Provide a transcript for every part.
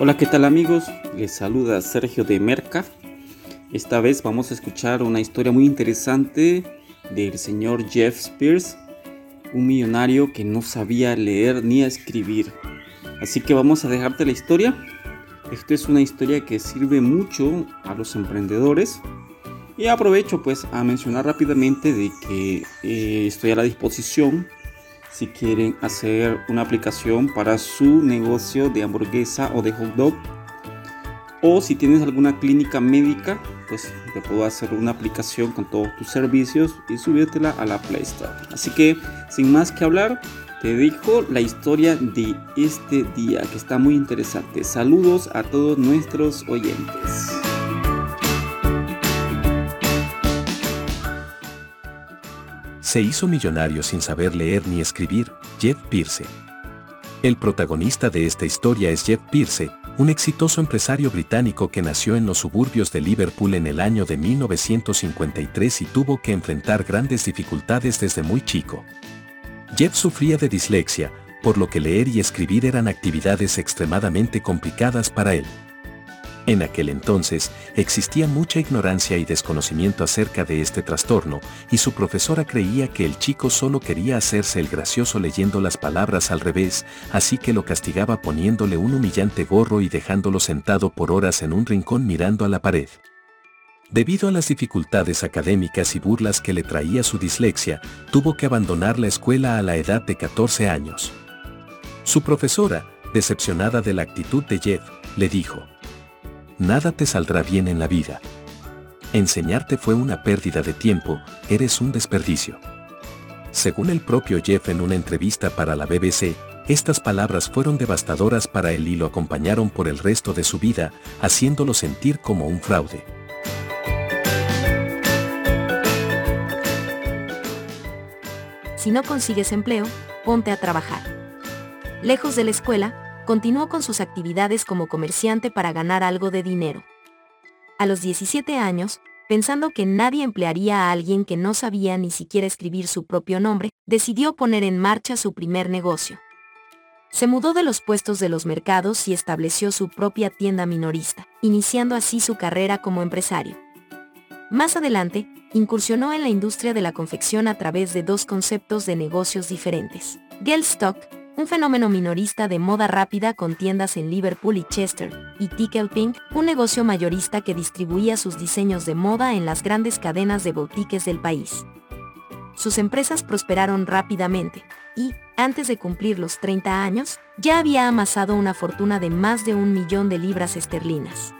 Hola, ¿qué tal amigos? Les saluda Sergio de Merca. Esta vez vamos a escuchar una historia muy interesante del señor Jeff Spears, un millonario que no sabía leer ni escribir. Así que vamos a dejarte la historia. Esta es una historia que sirve mucho a los emprendedores. Y aprovecho pues a mencionar rápidamente de que eh, estoy a la disposición si quieren hacer una aplicación para su negocio de hamburguesa o de hot dog. O si tienes alguna clínica médica, pues te puedo hacer una aplicación con todos tus servicios y subírtela a la Play Store. Así que, sin más que hablar, te dejo la historia de este día que está muy interesante. Saludos a todos nuestros oyentes. Se hizo millonario sin saber leer ni escribir, Jeff Pierce. El protagonista de esta historia es Jeff Pierce, un exitoso empresario británico que nació en los suburbios de Liverpool en el año de 1953 y tuvo que enfrentar grandes dificultades desde muy chico. Jeff sufría de dislexia, por lo que leer y escribir eran actividades extremadamente complicadas para él. En aquel entonces existía mucha ignorancia y desconocimiento acerca de este trastorno, y su profesora creía que el chico solo quería hacerse el gracioso leyendo las palabras al revés, así que lo castigaba poniéndole un humillante gorro y dejándolo sentado por horas en un rincón mirando a la pared. Debido a las dificultades académicas y burlas que le traía su dislexia, tuvo que abandonar la escuela a la edad de 14 años. Su profesora, decepcionada de la actitud de Jeff, le dijo, nada te saldrá bien en la vida. Enseñarte fue una pérdida de tiempo, eres un desperdicio. Según el propio Jeff en una entrevista para la BBC, estas palabras fueron devastadoras para él y lo acompañaron por el resto de su vida, haciéndolo sentir como un fraude. Si no consigues empleo, ponte a trabajar. Lejos de la escuela, continuó con sus actividades como comerciante para ganar algo de dinero. A los 17 años, pensando que nadie emplearía a alguien que no sabía ni siquiera escribir su propio nombre, decidió poner en marcha su primer negocio. Se mudó de los puestos de los mercados y estableció su propia tienda minorista, iniciando así su carrera como empresario. Más adelante, incursionó en la industria de la confección a través de dos conceptos de negocios diferentes. Stock, un fenómeno minorista de moda rápida con tiendas en Liverpool y Chester, y Tickle Pink, un negocio mayorista que distribuía sus diseños de moda en las grandes cadenas de boutiques del país. Sus empresas prosperaron rápidamente, y, antes de cumplir los 30 años, ya había amasado una fortuna de más de un millón de libras esterlinas.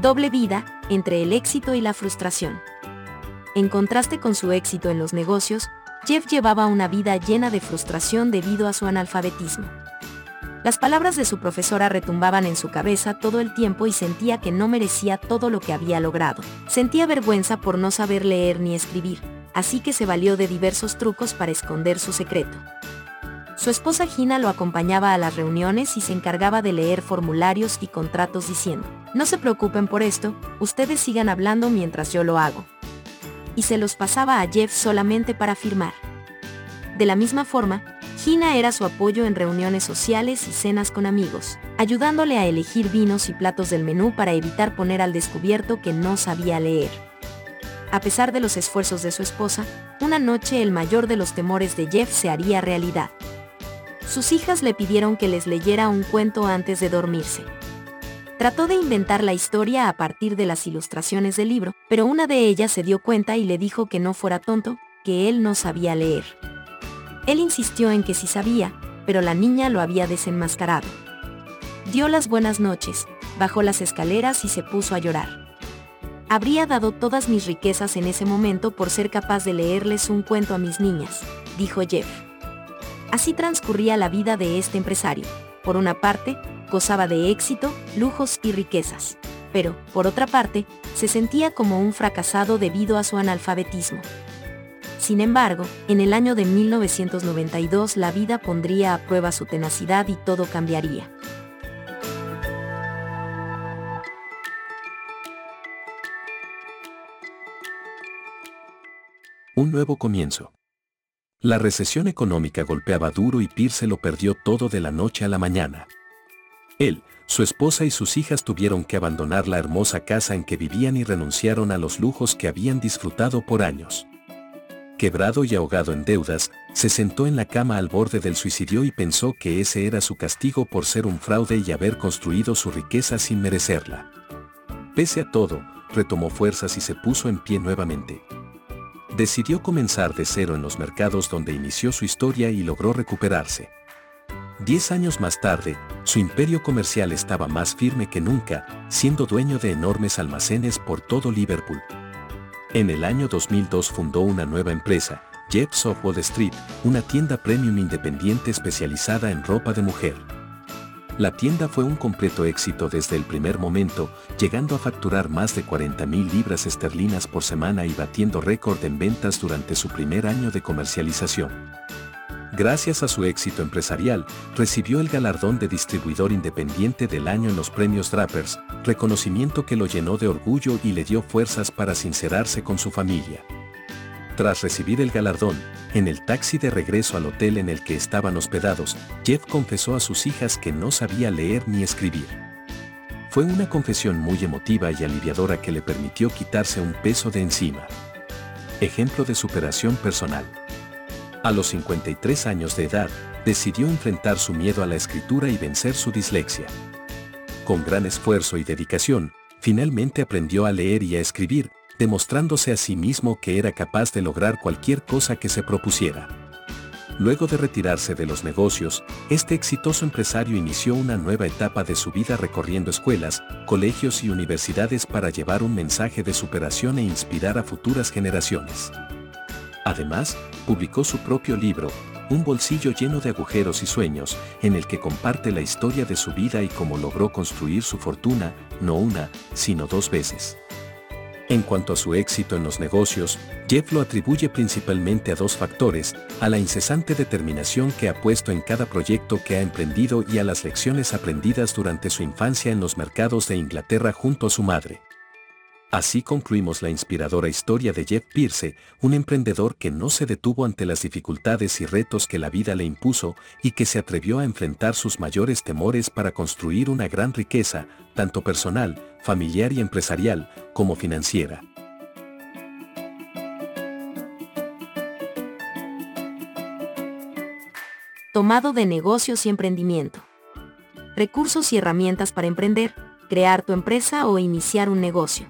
Doble vida, entre el éxito y la frustración. En contraste con su éxito en los negocios, Jeff llevaba una vida llena de frustración debido a su analfabetismo. Las palabras de su profesora retumbaban en su cabeza todo el tiempo y sentía que no merecía todo lo que había logrado. Sentía vergüenza por no saber leer ni escribir, así que se valió de diversos trucos para esconder su secreto. Su esposa Gina lo acompañaba a las reuniones y se encargaba de leer formularios y contratos diciendo, no se preocupen por esto, ustedes sigan hablando mientras yo lo hago y se los pasaba a Jeff solamente para firmar. De la misma forma, Gina era su apoyo en reuniones sociales y cenas con amigos, ayudándole a elegir vinos y platos del menú para evitar poner al descubierto que no sabía leer. A pesar de los esfuerzos de su esposa, una noche el mayor de los temores de Jeff se haría realidad. Sus hijas le pidieron que les leyera un cuento antes de dormirse. Trató de inventar la historia a partir de las ilustraciones del libro, pero una de ellas se dio cuenta y le dijo que no fuera tonto, que él no sabía leer. Él insistió en que sí sabía, pero la niña lo había desenmascarado. Dio las buenas noches, bajó las escaleras y se puso a llorar. Habría dado todas mis riquezas en ese momento por ser capaz de leerles un cuento a mis niñas, dijo Jeff. Así transcurría la vida de este empresario. Por una parte, gozaba de éxito, lujos y riquezas. Pero, por otra parte, se sentía como un fracasado debido a su analfabetismo. Sin embargo, en el año de 1992 la vida pondría a prueba su tenacidad y todo cambiaría. Un nuevo comienzo. La recesión económica golpeaba duro y Pierce lo perdió todo de la noche a la mañana. Él, su esposa y sus hijas tuvieron que abandonar la hermosa casa en que vivían y renunciaron a los lujos que habían disfrutado por años. Quebrado y ahogado en deudas, se sentó en la cama al borde del suicidio y pensó que ese era su castigo por ser un fraude y haber construido su riqueza sin merecerla. Pese a todo, retomó fuerzas y se puso en pie nuevamente. Decidió comenzar de cero en los mercados donde inició su historia y logró recuperarse. Diez años más tarde, su imperio comercial estaba más firme que nunca, siendo dueño de enormes almacenes por todo Liverpool. En el año 2002 fundó una nueva empresa, Jeps of Street, una tienda premium independiente especializada en ropa de mujer. La tienda fue un completo éxito desde el primer momento, llegando a facturar más de 40 mil libras esterlinas por semana y batiendo récord en ventas durante su primer año de comercialización. Gracias a su éxito empresarial, recibió el galardón de distribuidor independiente del año en los premios Drappers, reconocimiento que lo llenó de orgullo y le dio fuerzas para sincerarse con su familia. Tras recibir el galardón, en el taxi de regreso al hotel en el que estaban hospedados, Jeff confesó a sus hijas que no sabía leer ni escribir. Fue una confesión muy emotiva y aliviadora que le permitió quitarse un peso de encima. Ejemplo de superación personal. A los 53 años de edad, decidió enfrentar su miedo a la escritura y vencer su dislexia. Con gran esfuerzo y dedicación, finalmente aprendió a leer y a escribir, demostrándose a sí mismo que era capaz de lograr cualquier cosa que se propusiera. Luego de retirarse de los negocios, este exitoso empresario inició una nueva etapa de su vida recorriendo escuelas, colegios y universidades para llevar un mensaje de superación e inspirar a futuras generaciones. Además, publicó su propio libro, Un bolsillo lleno de agujeros y sueños, en el que comparte la historia de su vida y cómo logró construir su fortuna, no una, sino dos veces. En cuanto a su éxito en los negocios, Jeff lo atribuye principalmente a dos factores, a la incesante determinación que ha puesto en cada proyecto que ha emprendido y a las lecciones aprendidas durante su infancia en los mercados de Inglaterra junto a su madre. Así concluimos la inspiradora historia de Jeff Pierce, un emprendedor que no se detuvo ante las dificultades y retos que la vida le impuso y que se atrevió a enfrentar sus mayores temores para construir una gran riqueza, tanto personal, familiar y empresarial, como financiera. Tomado de negocios y emprendimiento. Recursos y herramientas para emprender, crear tu empresa o iniciar un negocio.